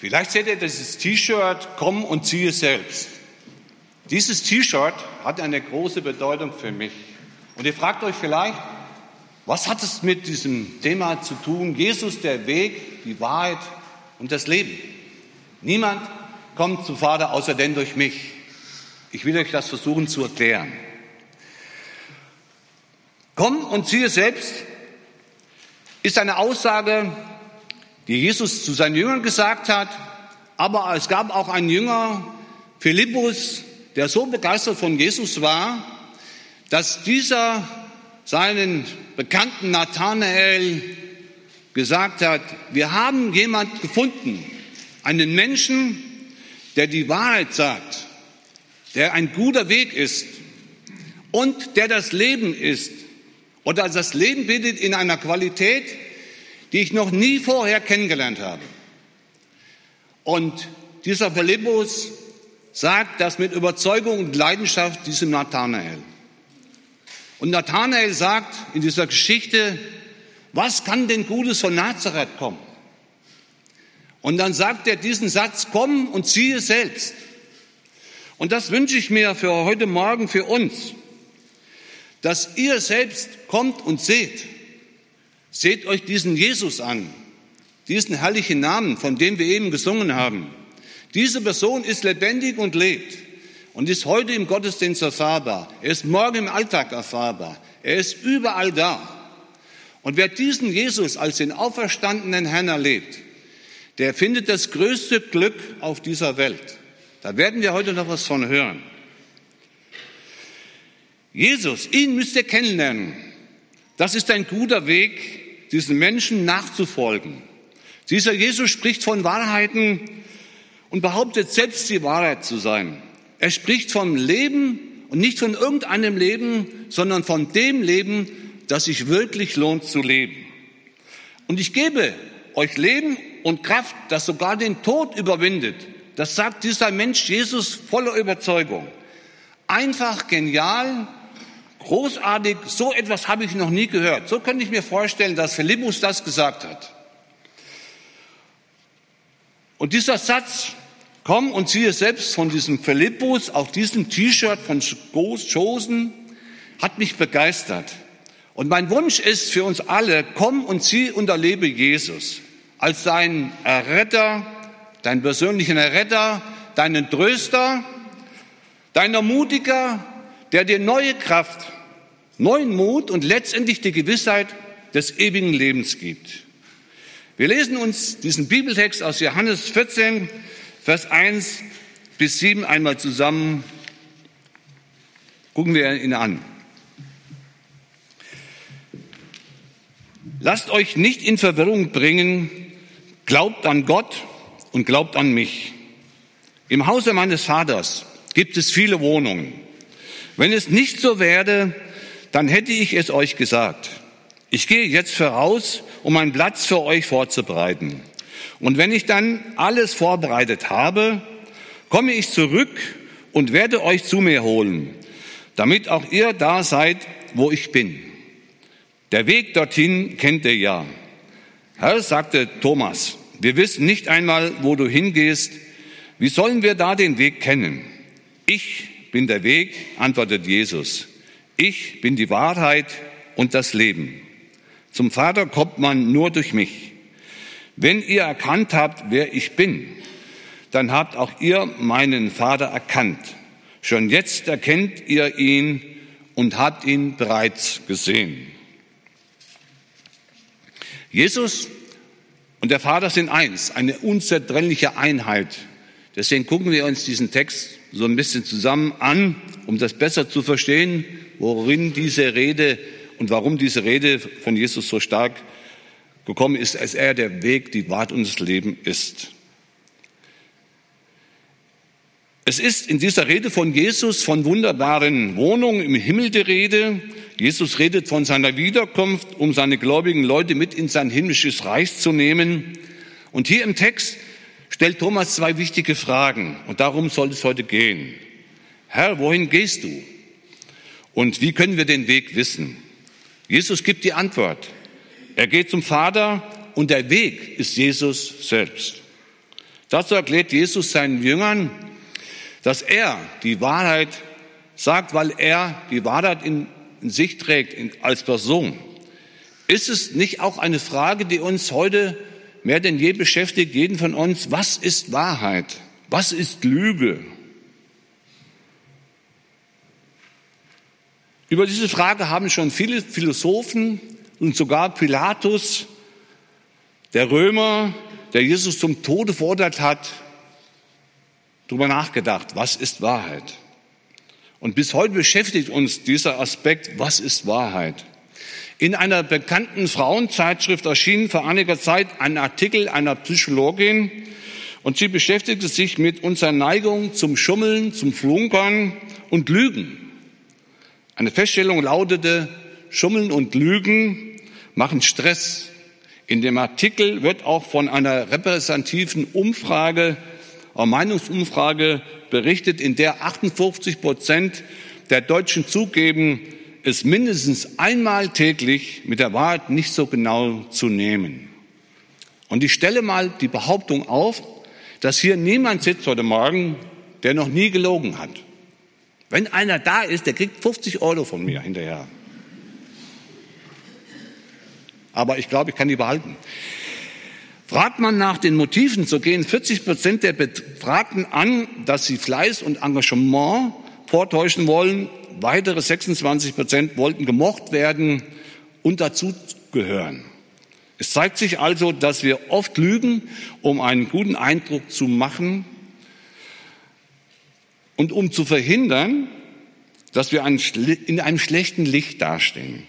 Vielleicht seht ihr dieses T-Shirt, komm und ziehe selbst. Dieses T-Shirt hat eine große Bedeutung für mich. Und ihr fragt euch vielleicht, was hat es mit diesem Thema zu tun? Jesus, der Weg, die Wahrheit und das Leben. Niemand kommt zum Vater außer denn durch mich. Ich will euch das versuchen zu erklären. Komm und ziehe selbst ist eine Aussage, die Jesus zu seinen Jüngern gesagt hat. Aber es gab auch einen Jünger, Philippus, der so begeistert von Jesus war, dass dieser seinen Bekannten Nathanael gesagt hat, wir haben jemand gefunden, einen Menschen, der die Wahrheit sagt, der ein guter Weg ist und der das Leben ist oder das Leben bietet in einer Qualität, die ich noch nie vorher kennengelernt habe. Und dieser Philippus sagt das mit Überzeugung und Leidenschaft diesem Nathanael. Und Nathanael sagt in dieser Geschichte, was kann denn Gutes von Nazareth kommen? Und dann sagt er diesen Satz, komm und ziehe selbst. Und das wünsche ich mir für heute Morgen für uns, dass ihr selbst kommt und seht. Seht euch diesen Jesus an, diesen herrlichen Namen, von dem wir eben gesungen haben. Diese Person ist lebendig und lebt und ist heute im Gottesdienst erfahrbar. Er ist morgen im Alltag erfahrbar. Er ist überall da. Und wer diesen Jesus als den auferstandenen Herrn erlebt, der findet das größte Glück auf dieser Welt. Da werden wir heute noch was von hören. Jesus, ihn müsst ihr kennenlernen. Das ist ein guter Weg, diesen Menschen nachzufolgen. Dieser Jesus spricht von Wahrheiten und behauptet selbst die Wahrheit zu sein. Er spricht vom Leben und nicht von irgendeinem Leben, sondern von dem Leben, das sich wirklich lohnt zu leben. Und ich gebe euch Leben und Kraft, das sogar den Tod überwindet. Das sagt dieser Mensch Jesus voller Überzeugung. Einfach genial, großartig, so etwas habe ich noch nie gehört. So könnte ich mir vorstellen, dass Philippus das gesagt hat. Und dieser Satz, komm und ziehe selbst von diesem Philippus auf diesem T-Shirt von Chosen, hat mich begeistert. Und mein Wunsch ist für uns alle, komm und zieh und erlebe Jesus als deinen Erretter, deinen persönlichen Erretter, deinen Tröster, dein Ermutiger, der dir neue Kraft, neuen Mut und letztendlich die Gewissheit des ewigen Lebens gibt. Wir lesen uns diesen Bibeltext aus Johannes 14, Vers 1 bis 7 einmal zusammen. Gucken wir ihn an. Lasst euch nicht in Verwirrung bringen, glaubt an Gott und glaubt an mich. Im Hause meines Vaters gibt es viele Wohnungen. Wenn es nicht so werde, dann hätte ich es euch gesagt. Ich gehe jetzt voraus, um einen Platz für euch vorzubereiten. Und wenn ich dann alles vorbereitet habe, komme ich zurück und werde euch zu mir holen, damit auch ihr da seid, wo ich bin. Der Weg dorthin kennt ihr ja. Herr, sagte Thomas, wir wissen nicht einmal, wo du hingehst. Wie sollen wir da den Weg kennen? Ich bin der Weg, antwortet Jesus. Ich bin die Wahrheit und das Leben. Zum Vater kommt man nur durch mich. Wenn ihr erkannt habt, wer ich bin, dann habt auch ihr meinen Vater erkannt. Schon jetzt erkennt ihr ihn und habt ihn bereits gesehen. Jesus und der Vater sind eins, eine unzertrennliche Einheit. Deswegen gucken wir uns diesen Text so ein bisschen zusammen an, um das besser zu verstehen, worin diese Rede und warum diese Rede von Jesus so stark gekommen ist, als er der Weg, die Wahrheit und das Leben ist. Es ist in dieser Rede von Jesus von wunderbaren Wohnungen im Himmel die Rede. Jesus redet von seiner Wiederkunft, um seine gläubigen Leute mit in sein himmlisches Reich zu nehmen. Und hier im Text stellt Thomas zwei wichtige Fragen. Und darum soll es heute gehen. Herr, wohin gehst du? Und wie können wir den Weg wissen? Jesus gibt die Antwort. Er geht zum Vater und der Weg ist Jesus selbst. Dazu erklärt Jesus seinen Jüngern, dass er die Wahrheit sagt, weil er die Wahrheit in, in sich trägt in, als Person. Ist es nicht auch eine Frage, die uns heute mehr denn je beschäftigt, jeden von uns? Was ist Wahrheit? Was ist Lüge? Über diese Frage haben schon viele Philosophen und sogar Pilatus, der Römer, der Jesus zum Tode verurteilt hat, darüber nachgedacht, was ist Wahrheit? Und bis heute beschäftigt uns dieser Aspekt, was ist Wahrheit? In einer bekannten Frauenzeitschrift erschien vor einiger Zeit ein Artikel einer Psychologin und sie beschäftigte sich mit unserer Neigung zum Schummeln, zum Flunkern und Lügen. Eine Feststellung lautete, Schummeln und Lügen machen Stress. In dem Artikel wird auch von einer repräsentativen Umfrage, Meinungsumfrage berichtet, in der 58 Prozent der Deutschen zugeben, es mindestens einmal täglich mit der Wahrheit nicht so genau zu nehmen. Und ich stelle mal die Behauptung auf, dass hier niemand sitzt heute Morgen, der noch nie gelogen hat. Wenn einer da ist, der kriegt 50 Euro von mir hinterher. Aber ich glaube, ich kann die behalten. Fragt man nach den Motiven, so gehen 40 Prozent der Befragten an, dass sie Fleiß und Engagement vortäuschen wollen. Weitere 26 Prozent wollten gemocht werden und dazugehören. Es zeigt sich also, dass wir oft lügen, um einen guten Eindruck zu machen und um zu verhindern, dass wir in einem schlechten Licht dastehen.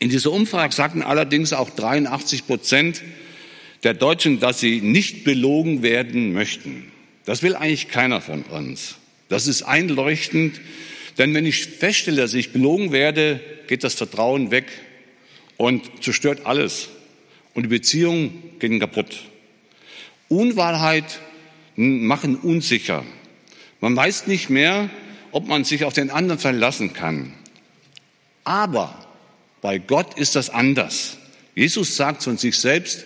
In dieser Umfrage sagten allerdings auch 83 Prozent der Deutschen, dass sie nicht belogen werden möchten. Das will eigentlich keiner von uns. Das ist einleuchtend, denn wenn ich feststelle, dass ich belogen werde, geht das Vertrauen weg und zerstört alles. Und die Beziehungen gehen kaputt. Unwahrheit machen unsicher. Man weiß nicht mehr, ob man sich auf den anderen verlassen kann. Aber bei Gott ist das anders. Jesus sagt von sich selbst,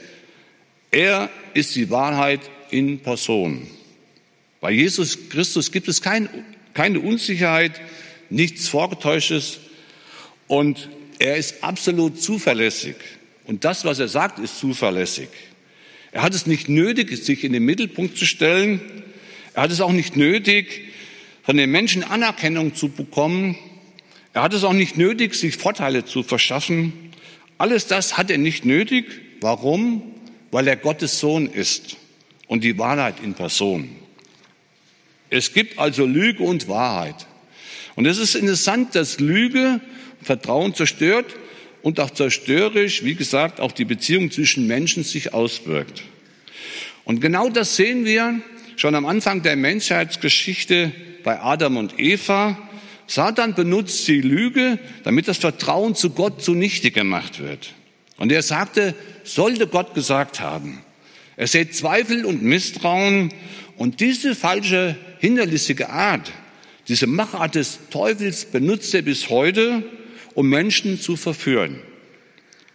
er ist die Wahrheit in Person. Bei Jesus Christus gibt es kein, keine Unsicherheit, nichts Vorgetäuschtes und er ist absolut zuverlässig. Und das, was er sagt, ist zuverlässig. Er hat es nicht nötig, sich in den Mittelpunkt zu stellen. Er hat es auch nicht nötig, von den Menschen Anerkennung zu bekommen. Er hat es auch nicht nötig, sich Vorteile zu verschaffen. Alles das hat er nicht nötig. Warum? Weil er Gottes Sohn ist und die Wahrheit in Person. Es gibt also Lüge und Wahrheit. Und es ist interessant, dass Lüge Vertrauen zerstört und auch zerstörerisch, wie gesagt, auch die Beziehung zwischen Menschen sich auswirkt. Und genau das sehen wir schon am Anfang der Menschheitsgeschichte bei Adam und Eva. Satan benutzt die Lüge, damit das Vertrauen zu Gott zunichte gemacht wird. Und er sagte, sollte Gott gesagt haben. Er sät Zweifel und Misstrauen und diese falsche, hinterlistige Art, diese Machart des Teufels benutzt er bis heute, um Menschen zu verführen.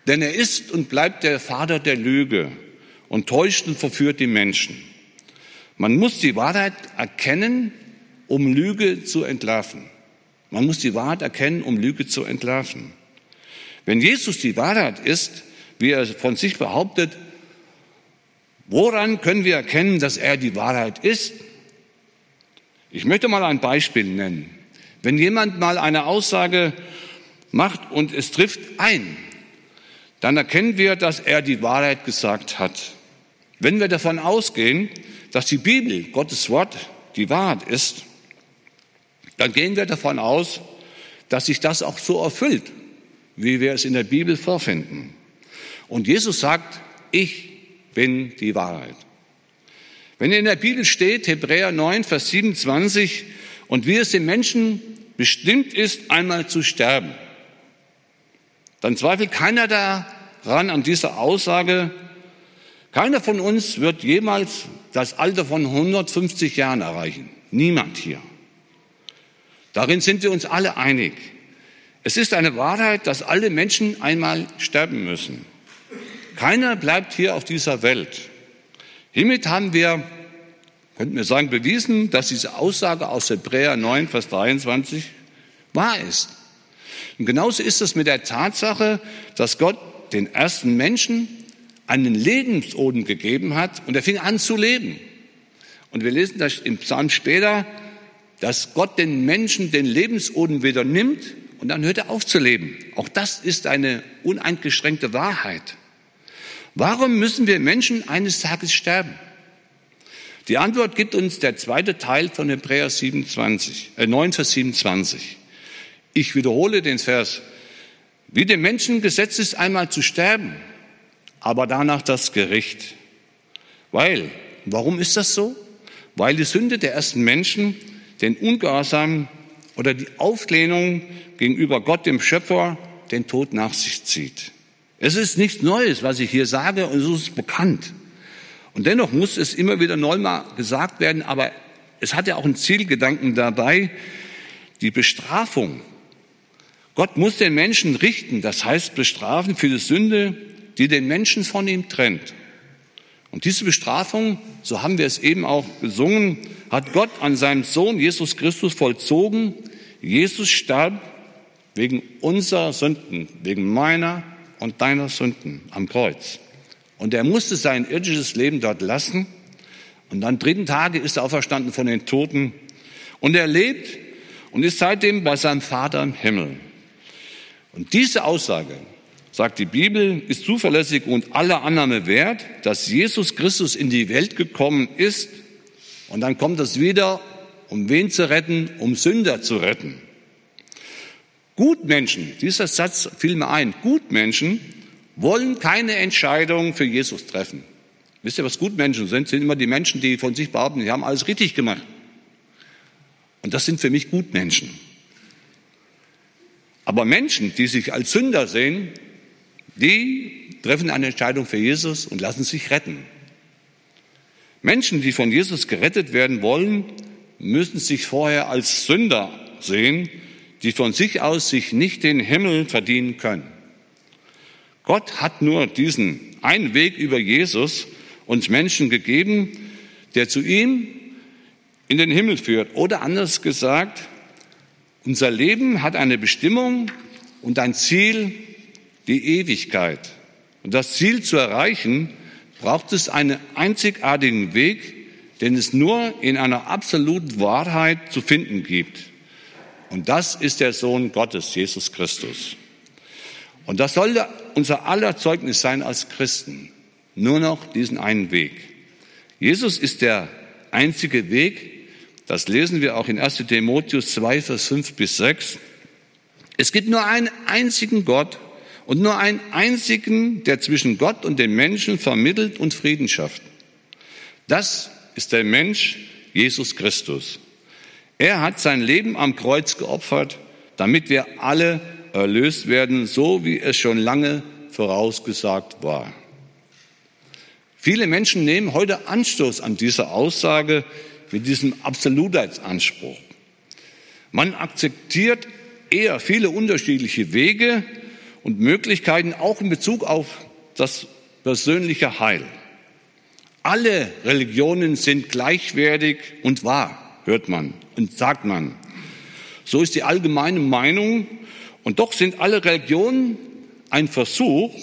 Denn er ist und bleibt der Vater der Lüge und täuscht und verführt die Menschen. Man muss die Wahrheit erkennen, um Lüge zu entlarven. Man muss die Wahrheit erkennen, um Lüge zu entlarven. Wenn Jesus die Wahrheit ist, wie er von sich behauptet, woran können wir erkennen, dass er die Wahrheit ist? Ich möchte mal ein Beispiel nennen. Wenn jemand mal eine Aussage macht und es trifft ein, dann erkennen wir, dass er die Wahrheit gesagt hat. Wenn wir davon ausgehen, dass die Bibel, Gottes Wort, die Wahrheit ist, dann gehen wir davon aus, dass sich das auch so erfüllt, wie wir es in der Bibel vorfinden. Und Jesus sagt, ich bin die Wahrheit. Wenn in der Bibel steht, Hebräer 9, Vers 27, und wie es dem Menschen bestimmt ist, einmal zu sterben, dann zweifelt keiner daran an dieser Aussage. Keiner von uns wird jemals das Alter von 150 Jahren erreichen. Niemand hier. Darin sind wir uns alle einig. Es ist eine Wahrheit, dass alle Menschen einmal sterben müssen. Keiner bleibt hier auf dieser Welt. Hiermit haben wir, könnten wir sagen, bewiesen, dass diese Aussage aus Hebräer 9, Vers 23 wahr ist. Und genauso ist es mit der Tatsache, dass Gott den ersten Menschen einen Lebensodem gegeben hat und er fing an zu leben. Und wir lesen das im Psalm später, dass Gott den Menschen den Lebensodem wieder nimmt und dann hört er auf zu leben. Auch das ist eine uneingeschränkte Wahrheit. Warum müssen wir Menschen eines Tages sterben? Die Antwort gibt uns der zweite Teil von Hebräer 27, äh 9, Vers 27. Ich wiederhole den Vers. Wie dem Menschen gesetzt ist, einmal zu sterben, aber danach das Gericht. Weil, warum ist das so? Weil die Sünde der ersten Menschen den Ungehorsam oder die Auflehnung gegenüber Gott, dem Schöpfer, den Tod nach sich zieht. Es ist nichts Neues, was ich hier sage, und es ist bekannt. Und dennoch muss es immer wieder neu mal gesagt werden, aber es hat ja auch einen Zielgedanken dabei, die Bestrafung. Gott muss den Menschen richten, das heißt bestrafen für die Sünde, die den Menschen von ihm trennt. Und diese Bestrafung, so haben wir es eben auch gesungen, hat Gott an seinem Sohn Jesus Christus vollzogen. Jesus starb wegen unserer Sünden, wegen meiner und deiner Sünden am Kreuz. Und er musste sein irdisches Leben dort lassen. Und am dritten Tage ist er auferstanden von den Toten. Und er lebt und ist seitdem bei seinem Vater im Himmel. Und diese Aussage, sagt die Bibel, ist zuverlässig und aller Annahme wert, dass Jesus Christus in die Welt gekommen ist. Und dann kommt es wieder, um wen zu retten? Um Sünder zu retten. Gutmenschen, dieser Satz fiel mir ein, Gutmenschen wollen keine Entscheidung für Jesus treffen. Wisst ihr, was Gutmenschen sind? Sind immer die Menschen, die von sich behaupten, sie haben alles richtig gemacht. Und das sind für mich Gutmenschen. Aber Menschen, die sich als Sünder sehen, die treffen eine Entscheidung für Jesus und lassen sich retten. Menschen, die von Jesus gerettet werden wollen, müssen sich vorher als Sünder sehen die von sich aus sich nicht den Himmel verdienen können. Gott hat nur diesen einen Weg über Jesus uns Menschen gegeben, der zu ihm in den Himmel führt. Oder anders gesagt, unser Leben hat eine Bestimmung und ein Ziel, die Ewigkeit. Und das Ziel zu erreichen, braucht es einen einzigartigen Weg, den es nur in einer absoluten Wahrheit zu finden gibt. Und das ist der Sohn Gottes, Jesus Christus. Und das soll unser aller Zeugnis sein als Christen. Nur noch diesen einen Weg. Jesus ist der einzige Weg. Das lesen wir auch in 1 Timotheus 2, Vers 5 bis 6. Es gibt nur einen einzigen Gott und nur einen einzigen, der zwischen Gott und den Menschen vermittelt und Frieden schafft. Das ist der Mensch Jesus Christus. Er hat sein Leben am Kreuz geopfert, damit wir alle erlöst werden, so wie es schon lange vorausgesagt war. Viele Menschen nehmen heute Anstoß an dieser Aussage mit diesem Absolutheitsanspruch. Man akzeptiert eher viele unterschiedliche Wege und Möglichkeiten, auch in Bezug auf das persönliche Heil. Alle Religionen sind gleichwertig und wahr hört man und sagt man. So ist die allgemeine Meinung. Und doch sind alle Religionen ein Versuch,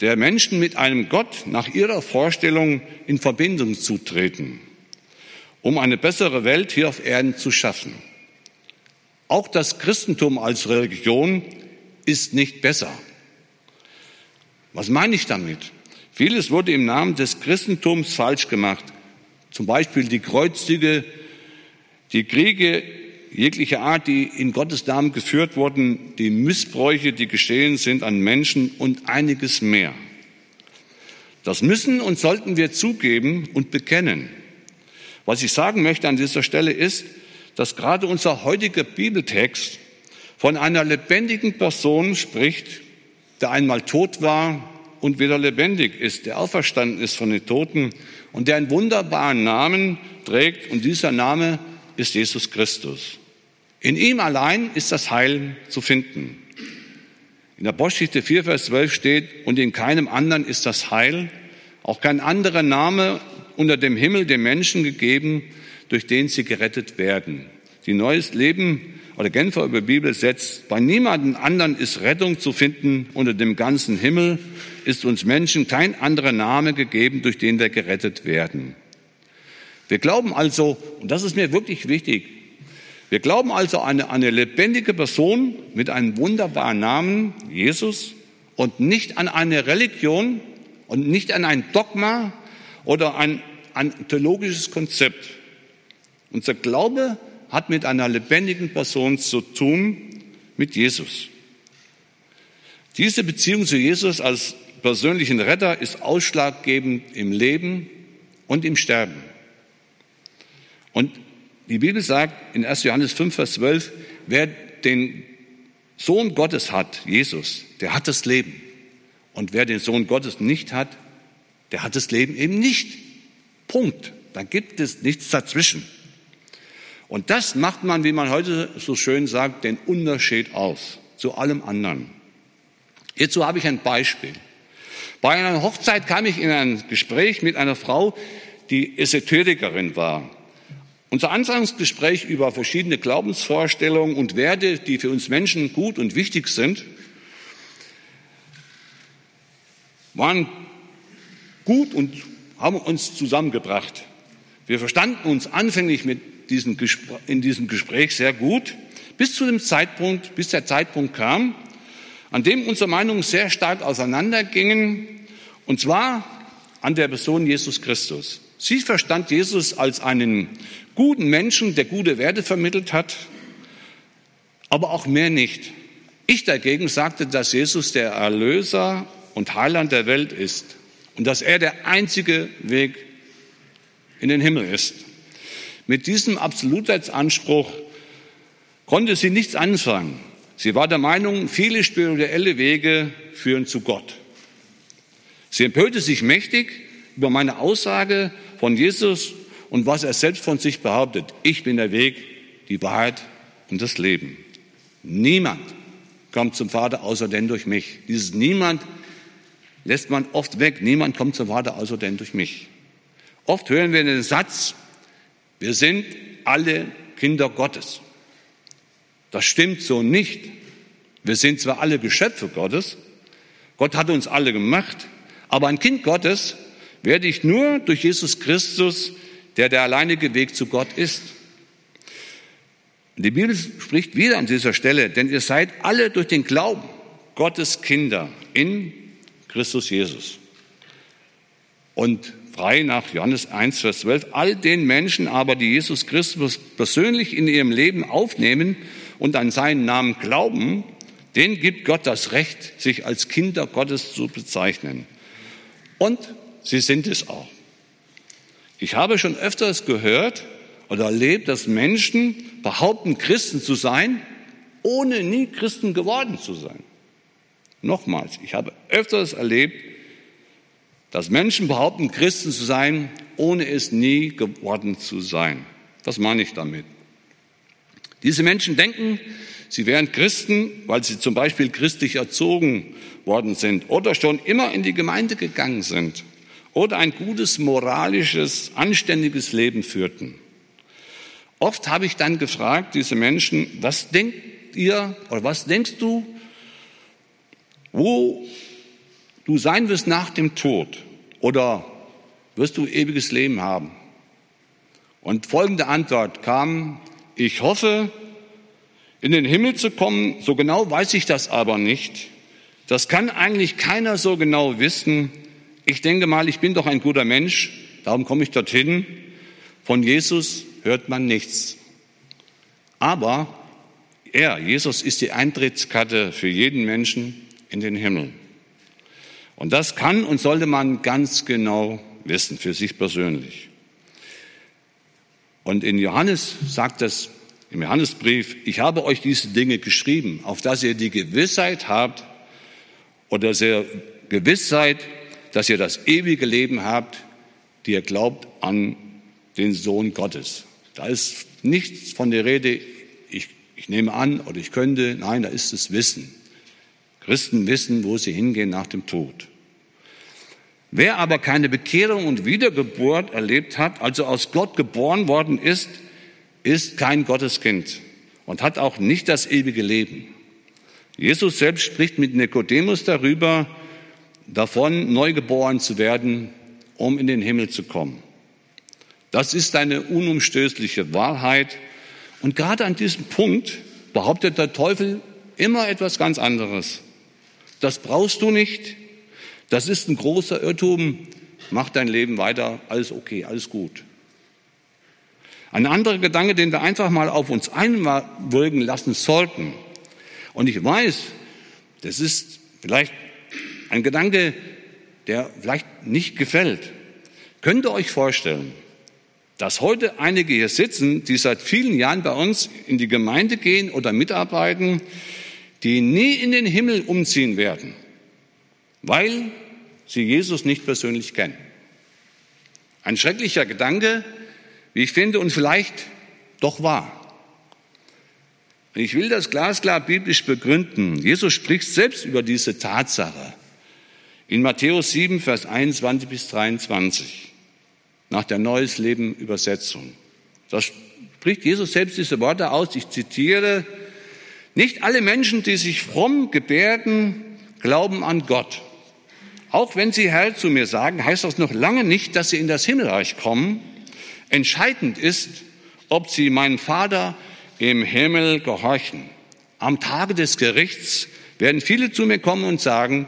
der Menschen mit einem Gott nach ihrer Vorstellung in Verbindung zu treten, um eine bessere Welt hier auf Erden zu schaffen. Auch das Christentum als Religion ist nicht besser. Was meine ich damit? Vieles wurde im Namen des Christentums falsch gemacht. Zum Beispiel die Kreuzzüge die Kriege jeglicher Art, die in Gottes Namen geführt wurden, die Missbräuche, die geschehen sind an Menschen und einiges mehr. Das müssen und sollten wir zugeben und bekennen. Was ich sagen möchte an dieser Stelle ist, dass gerade unser heutiger Bibeltext von einer lebendigen Person spricht, der einmal tot war und wieder lebendig ist, der auferstanden ist von den Toten und der einen wunderbaren Namen trägt und dieser Name ist Jesus Christus. In ihm allein ist das Heil zu finden. In der Apostelgeschichte 4, Vers 12 steht, und in keinem anderen ist das Heil, auch kein anderer Name unter dem Himmel den Menschen gegeben, durch den sie gerettet werden. Die neues Leben oder Genfer über Bibel setzt, bei niemandem anderen ist Rettung zu finden unter dem ganzen Himmel, ist uns Menschen kein anderer Name gegeben, durch den wir gerettet werden. Wir glauben also, und das ist mir wirklich wichtig, wir glauben also an eine, eine lebendige Person mit einem wunderbaren Namen, Jesus, und nicht an eine Religion und nicht an ein Dogma oder ein, ein theologisches Konzept. Unser Glaube hat mit einer lebendigen Person zu tun, mit Jesus. Diese Beziehung zu Jesus als persönlichen Retter ist ausschlaggebend im Leben und im Sterben. Und die Bibel sagt in 1. Johannes 5, Vers 12, wer den Sohn Gottes hat, Jesus, der hat das Leben. Und wer den Sohn Gottes nicht hat, der hat das Leben eben nicht. Punkt. Da gibt es nichts dazwischen. Und das macht man, wie man heute so schön sagt, den Unterschied aus zu allem anderen. Hierzu habe ich ein Beispiel. Bei einer Hochzeit kam ich in ein Gespräch mit einer Frau, die Esoterikerin war. Unser Anfangsgespräch über verschiedene Glaubensvorstellungen und Werte, die für uns Menschen gut und wichtig sind, waren gut und haben uns zusammengebracht. Wir verstanden uns anfänglich mit diesem in diesem Gespräch sehr gut, bis zu dem Zeitpunkt, bis der Zeitpunkt kam, an dem unsere Meinungen sehr stark auseinandergingen, und zwar an der Person Jesus Christus. Sie verstand Jesus als einen guten Menschen, der gute Werte vermittelt hat, aber auch mehr nicht. Ich dagegen sagte, dass Jesus der Erlöser und Heiland der Welt ist und dass er der einzige Weg in den Himmel ist. Mit diesem Absolutheitsanspruch konnte sie nichts anfangen. Sie war der Meinung, viele spirituelle Wege führen zu Gott. Sie empörte sich mächtig über meine Aussage von Jesus und was er selbst von sich behauptet. Ich bin der Weg, die Wahrheit und das Leben. Niemand kommt zum Vater außer denn durch mich. Dieses Niemand lässt man oft weg. Niemand kommt zum Vater außer denn durch mich. Oft hören wir den Satz, wir sind alle Kinder Gottes. Das stimmt so nicht. Wir sind zwar alle Geschöpfe Gottes, Gott hat uns alle gemacht, aber ein Kind Gottes werde ich nur durch Jesus Christus der der alleinige Weg zu Gott ist. Die Bibel spricht wieder an dieser Stelle, denn ihr seid alle durch den Glauben Gottes Kinder in Christus Jesus. Und frei nach Johannes 1, Vers 12, all den Menschen aber, die Jesus Christus persönlich in ihrem Leben aufnehmen und an seinen Namen glauben, denen gibt Gott das Recht, sich als Kinder Gottes zu bezeichnen. Und sie sind es auch. Ich habe schon öfters gehört oder erlebt, dass Menschen behaupten, Christen zu sein, ohne nie Christen geworden zu sein. Nochmals, ich habe öfters erlebt, dass Menschen behaupten, Christen zu sein, ohne es nie geworden zu sein. Was meine ich damit? Diese Menschen denken, sie wären Christen, weil sie zum Beispiel christlich erzogen worden sind oder schon immer in die Gemeinde gegangen sind oder ein gutes, moralisches, anständiges Leben führten. Oft habe ich dann gefragt, diese Menschen, was denkt ihr oder was denkst du, wo du sein wirst nach dem Tod oder wirst du ewiges Leben haben? Und folgende Antwort kam, ich hoffe, in den Himmel zu kommen, so genau weiß ich das aber nicht. Das kann eigentlich keiner so genau wissen ich denke mal, ich bin doch ein guter Mensch, darum komme ich dorthin. Von Jesus hört man nichts. Aber er, Jesus, ist die Eintrittskarte für jeden Menschen in den Himmel. Und das kann und sollte man ganz genau wissen, für sich persönlich. Und in Johannes sagt es im Johannesbrief, ich habe euch diese Dinge geschrieben, auf dass ihr die Gewissheit habt oder sehr Gewissheit, dass ihr das ewige Leben habt, die ihr glaubt an den Sohn Gottes. Da ist nichts von der Rede, ich, ich nehme an oder ich könnte. Nein, da ist das Wissen. Christen wissen, wo sie hingehen nach dem Tod. Wer aber keine Bekehrung und Wiedergeburt erlebt hat, also aus Gott geboren worden ist, ist kein Gotteskind und hat auch nicht das ewige Leben. Jesus selbst spricht mit Nikodemus darüber, davon neugeboren zu werden, um in den Himmel zu kommen. Das ist eine unumstößliche Wahrheit. Und gerade an diesem Punkt behauptet der Teufel immer etwas ganz anderes. Das brauchst du nicht, das ist ein großer Irrtum. Mach dein Leben weiter, alles okay, alles gut. Ein anderer Gedanke, den wir einfach mal auf uns einwirken lassen sollten. Und ich weiß, das ist vielleicht ein Gedanke, der vielleicht nicht gefällt. Könnt ihr euch vorstellen, dass heute einige hier sitzen, die seit vielen Jahren bei uns in die Gemeinde gehen oder mitarbeiten, die nie in den Himmel umziehen werden, weil sie Jesus nicht persönlich kennen. Ein schrecklicher Gedanke, wie ich finde, und vielleicht doch wahr. Ich will das glasklar biblisch begründen. Jesus spricht selbst über diese Tatsache. In Matthäus 7, Vers 21 bis 23, nach der Neues Leben Übersetzung. Da spricht Jesus selbst diese Worte aus. Ich zitiere, nicht alle Menschen, die sich fromm gebärden, glauben an Gott. Auch wenn sie Herr zu mir sagen, heißt das noch lange nicht, dass sie in das Himmelreich kommen. Entscheidend ist, ob sie meinen Vater im Himmel gehorchen. Am Tage des Gerichts werden viele zu mir kommen und sagen,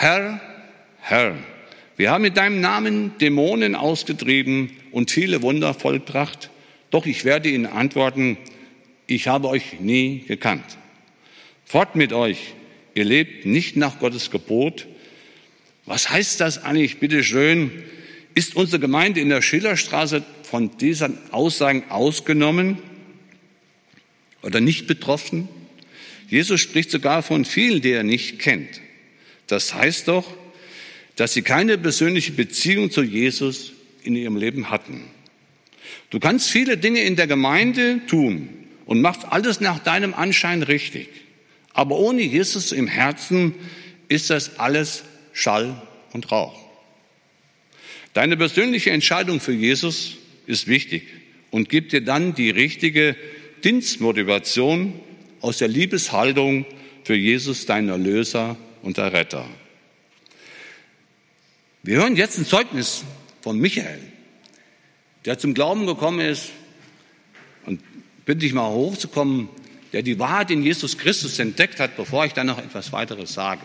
Herr, Herr, wir haben mit deinem Namen Dämonen ausgetrieben und viele Wunder vollbracht. Doch ich werde ihnen antworten, ich habe euch nie gekannt. Fort mit euch, ihr lebt nicht nach Gottes Gebot, was heißt das eigentlich, bitte schön? Ist unsere Gemeinde in der Schillerstraße von diesen Aussagen ausgenommen oder nicht betroffen? Jesus spricht sogar von vielen, die er nicht kennt. Das heißt doch, dass sie keine persönliche Beziehung zu Jesus in ihrem Leben hatten. Du kannst viele Dinge in der Gemeinde tun und machst alles nach deinem Anschein richtig. Aber ohne Jesus im Herzen ist das alles Schall und Rauch. Deine persönliche Entscheidung für Jesus ist wichtig und gibt dir dann die richtige Dienstmotivation aus der Liebeshaltung für Jesus, dein Erlöser und Erretter. Wir hören jetzt ein Zeugnis von Michael, der zum Glauben gekommen ist und bitte dich mal hochzukommen, der die Wahrheit in Jesus Christus entdeckt hat, bevor ich dann noch etwas weiteres sage.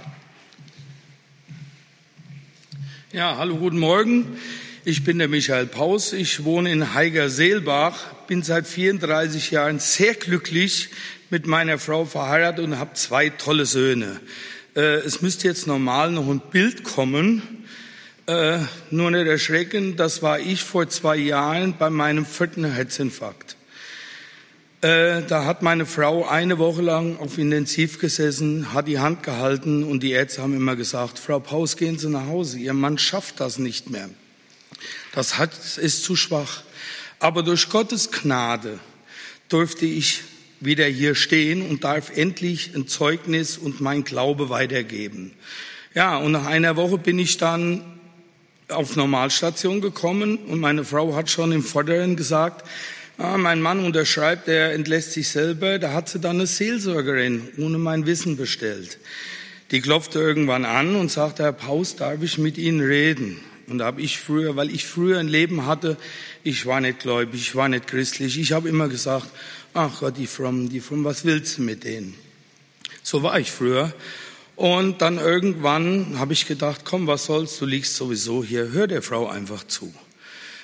Ja, hallo, guten Morgen. Ich bin der Michael Paus. Ich wohne in Heiger-Seelbach, bin seit 34 Jahren sehr glücklich mit meiner Frau verheiratet und habe zwei tolle Söhne. Äh, es müsste jetzt normal noch ein Bild kommen. Äh, nur nicht erschrecken, das war ich vor zwei Jahren bei meinem vierten Herzinfarkt. Äh, da hat meine Frau eine Woche lang auf Intensiv gesessen, hat die Hand gehalten und die Ärzte haben immer gesagt, Frau Paus, gehen Sie nach Hause, Ihr Mann schafft das nicht mehr. Das hat, ist zu schwach. Aber durch Gottes Gnade durfte ich wieder hier stehen und darf endlich ein Zeugnis und mein Glaube weitergeben. Ja, und nach einer Woche bin ich dann auf Normalstation gekommen und meine Frau hat schon im Vorderen gesagt, Ah, mein Mann unterschreibt, er entlässt sich selber. Da hat sie dann eine Seelsorgerin ohne mein Wissen bestellt. Die klopfte irgendwann an und sagte, Herr Paus, darf ich mit Ihnen reden? Und da habe ich früher, weil ich früher ein Leben hatte, ich war nicht gläubig, ich war nicht christlich. Ich habe immer gesagt, ach die frommen, die frommen, was willst du mit denen? So war ich früher. Und dann irgendwann habe ich gedacht, komm, was soll's, du liegst sowieso hier, hör der Frau einfach zu.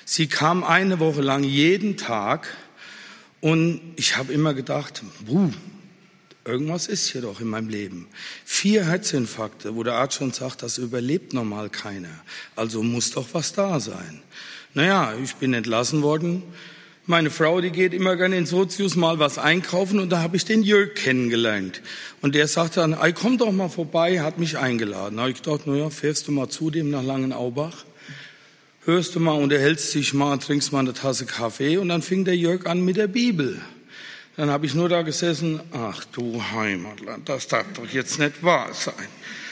Sie kam eine Woche lang jeden Tag und ich habe immer gedacht, buh, irgendwas ist hier doch in meinem Leben. Vier Herzinfarkte, wo der Arzt schon sagt, das überlebt normal keiner. Also muss doch was da sein. Naja, ich bin entlassen worden. Meine Frau, die geht immer gerne in Sozius mal was einkaufen und da habe ich den Jörg kennengelernt. Und der sagte dann, ey, komm doch mal vorbei, hat mich eingeladen. Da habe ich gedacht, naja, fährst du mal zu dem nach Langenaubach? hörst du mal, unterhältst dich mal, trinkst mal eine Tasse Kaffee und dann fing der Jörg an mit der Bibel. Dann habe ich nur da gesessen, ach du Heimatland, das darf doch jetzt nicht wahr sein.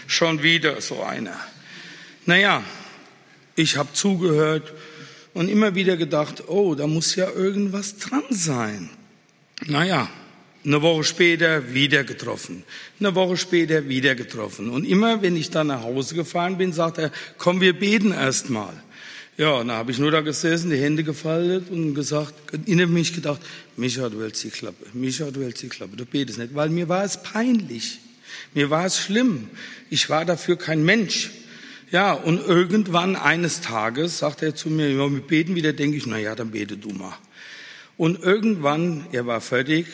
Schon wieder so einer. Naja, ich habe zugehört und immer wieder gedacht, oh, da muss ja irgendwas dran sein. Naja, eine Woche später wieder getroffen. Eine Woche später wieder getroffen. Und immer, wenn ich dann nach Hause gefahren bin, sagt er, komm, wir beten erst mal. Ja, dann habe ich nur da gesessen, die Hände gefaltet und gesagt, in mich gedacht, Micha, du hältst die Klappe, Micha, du hältst die Klappe, du betest nicht, weil mir war es peinlich. Mir war es schlimm. Ich war dafür kein Mensch. Ja, und irgendwann eines Tages sagt er zu mir, wir beten wieder, denke ich, na ja, dann bete du mal. Und irgendwann, er war fertig,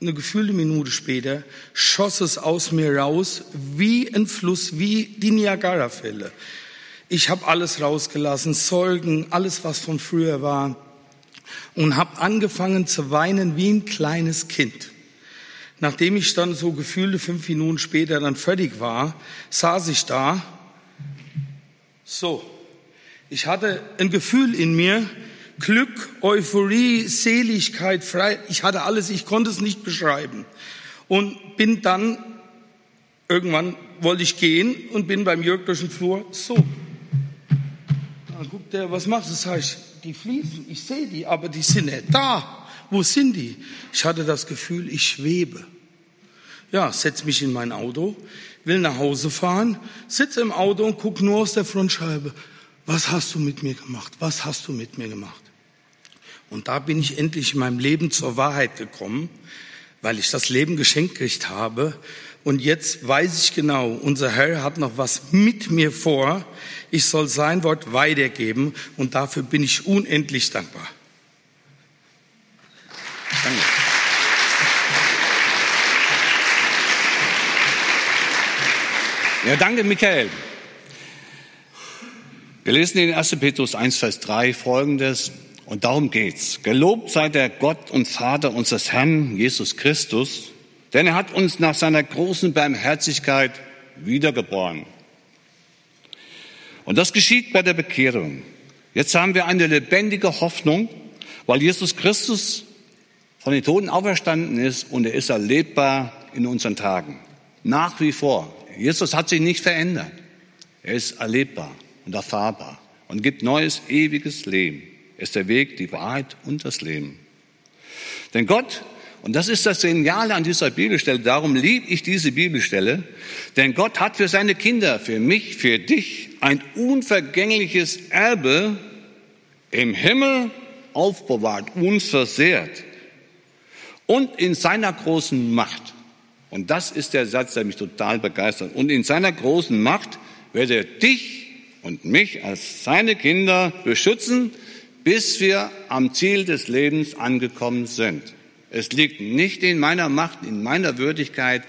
eine gefühlte Minute später, schoss es aus mir raus, wie ein Fluss, wie die Niagara-Fälle. Ich habe alles rausgelassen, Zeugen, alles, was von früher war, und habe angefangen zu weinen wie ein kleines Kind. Nachdem ich dann so gefühlte fünf Minuten später dann fertig war, saß ich da so, ich hatte ein Gefühl in mir, Glück, Euphorie, Seligkeit, Freiheit. Ich hatte alles, ich konnte es nicht beschreiben. Und bin dann, irgendwann wollte ich gehen und bin beim Jörg durch den Flur, so. Dann guckt er, was machst du? Sag ich, die fließen, ich sehe die, aber die sind nicht da. Wo sind die? Ich hatte das Gefühl, ich schwebe. Ja, setz mich in mein Auto, will nach Hause fahren, sitze im Auto und guck nur aus der Frontscheibe. Was hast du mit mir gemacht? Was hast du mit mir gemacht? Und da bin ich endlich in meinem Leben zur Wahrheit gekommen, weil ich das Leben geschenkt gekriegt habe. Und jetzt weiß ich genau, unser Herr hat noch was mit mir vor. Ich soll sein Wort weitergeben und dafür bin ich unendlich dankbar. Danke. Ja, danke, Michael. Wir lesen in 1. Petrus 1, Vers 3 folgendes. Und darum geht's. Gelobt sei der Gott und Vater unseres Herrn Jesus Christus, denn er hat uns nach seiner großen Barmherzigkeit wiedergeboren. Und das geschieht bei der Bekehrung. Jetzt haben wir eine lebendige Hoffnung, weil Jesus Christus von den Toten auferstanden ist und er ist erlebbar in unseren Tagen. Nach wie vor. Jesus hat sich nicht verändert. Er ist erlebbar und erfahrbar und gibt neues, ewiges Leben. Er ist der Weg, die Wahrheit und das Leben. Denn Gott, und das ist das Geniale an dieser Bibelstelle, darum liebe ich diese Bibelstelle, denn Gott hat für seine Kinder, für mich, für dich ein unvergängliches Erbe im Himmel aufbewahrt, unversehrt und in seiner großen Macht. Und das ist der Satz, der mich total begeistert. Und in seiner großen Macht wird er dich und mich als seine Kinder beschützen, bis wir am Ziel des Lebens angekommen sind. Es liegt nicht in meiner Macht, in meiner Würdigkeit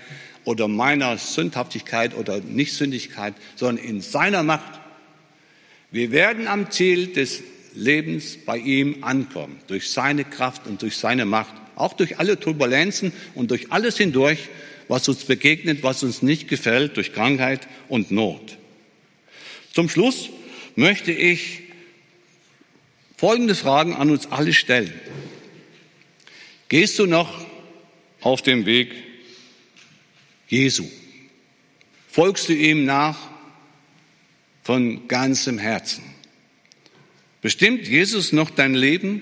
oder meiner Sündhaftigkeit oder Nichtsündigkeit, sondern in seiner Macht. Wir werden am Ziel des Lebens bei ihm ankommen, durch seine Kraft und durch seine Macht, auch durch alle Turbulenzen und durch alles hindurch, was uns begegnet, was uns nicht gefällt durch Krankheit und Not. Zum Schluss möchte ich folgende Fragen an uns alle stellen. Gehst du noch auf dem Weg Jesu? Folgst du ihm nach von ganzem Herzen? Bestimmt Jesus noch dein Leben,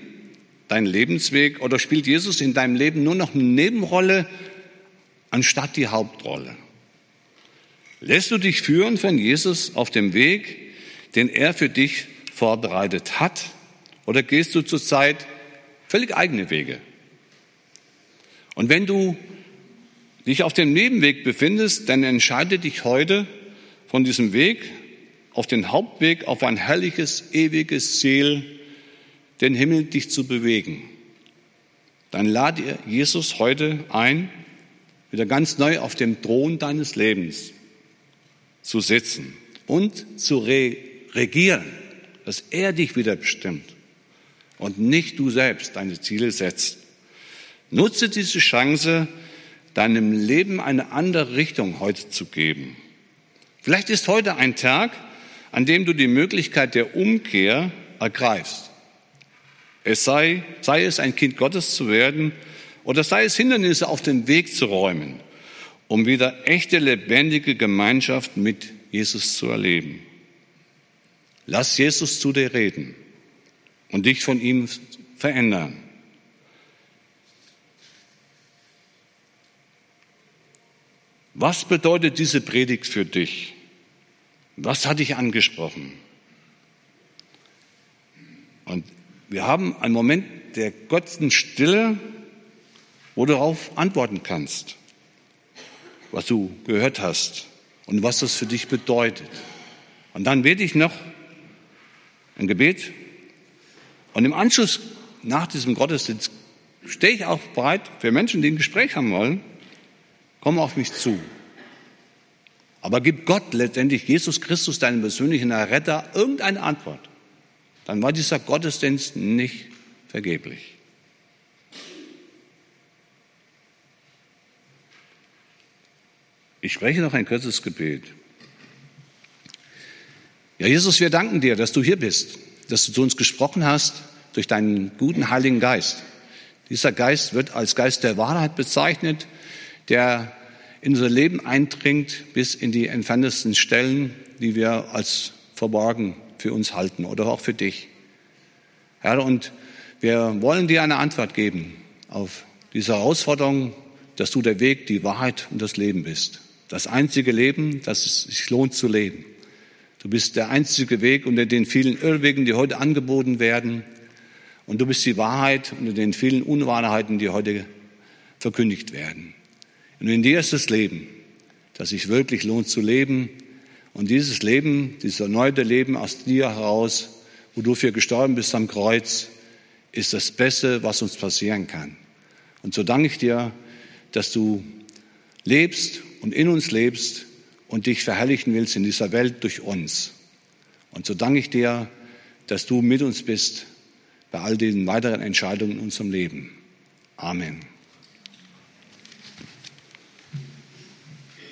dein Lebensweg oder spielt Jesus in deinem Leben nur noch eine Nebenrolle anstatt die Hauptrolle. Lässt du dich führen von Jesus auf dem Weg, den er für dich vorbereitet hat? Oder gehst du zurzeit völlig eigene Wege? Und wenn du dich auf dem Nebenweg befindest, dann entscheide dich heute von diesem Weg auf den Hauptweg, auf ein herrliches, ewiges Ziel, den Himmel dich zu bewegen. Dann lade Jesus heute ein, wieder ganz neu auf dem Thron deines Lebens zu sitzen und zu re regieren, dass er dich wieder bestimmt und nicht du selbst deine Ziele setzt. Nutze diese Chance, deinem Leben eine andere Richtung heute zu geben. Vielleicht ist heute ein Tag, an dem du die Möglichkeit der Umkehr ergreifst. Es sei, sei es ein Kind Gottes zu werden oder sei es Hindernisse auf den Weg zu räumen, um wieder echte lebendige Gemeinschaft mit Jesus zu erleben. Lass Jesus zu dir reden und dich von ihm verändern. Was bedeutet diese Predigt für dich? Was hat dich angesprochen? Und wir haben einen Moment der gottlichen Stille, wo du darauf antworten kannst, was du gehört hast und was das für dich bedeutet. Und dann bete ich noch ein Gebet und im Anschluss nach diesem Gottesdienst stehe ich auch bereit für Menschen, die ein Gespräch haben wollen, komm auf mich zu. Aber gib Gott letztendlich, Jesus Christus, deinen persönlichen Retter, irgendeine Antwort. Dann war dieser Gottesdienst nicht vergeblich. Ich spreche noch ein kurzes Gebet. Ja, Jesus, wir danken dir, dass du hier bist, dass du zu uns gesprochen hast durch deinen guten Heiligen Geist. Dieser Geist wird als Geist der Wahrheit bezeichnet, der in unser Leben eindringt bis in die entferntesten Stellen, die wir als verborgen für uns halten oder auch für dich. Herr, und wir wollen dir eine Antwort geben auf diese Herausforderung, dass du der Weg, die Wahrheit und das Leben bist. Das einzige Leben, das es sich lohnt zu leben. Du bist der einzige Weg unter den vielen Irrwegen, die heute angeboten werden. Und du bist die Wahrheit unter den vielen Unwahrheiten, die heute verkündigt werden. Und in dir ist das Leben, das sich wirklich lohnt zu leben. Und dieses Leben, dieses erneute Leben aus dir heraus, wo du für gestorben bist am Kreuz, ist das Beste, was uns passieren kann. Und so danke ich dir, dass du lebst und in uns lebst und dich verherrlichen willst in dieser Welt durch uns. Und so danke ich dir, dass du mit uns bist bei all diesen weiteren Entscheidungen in unserem Leben. Amen.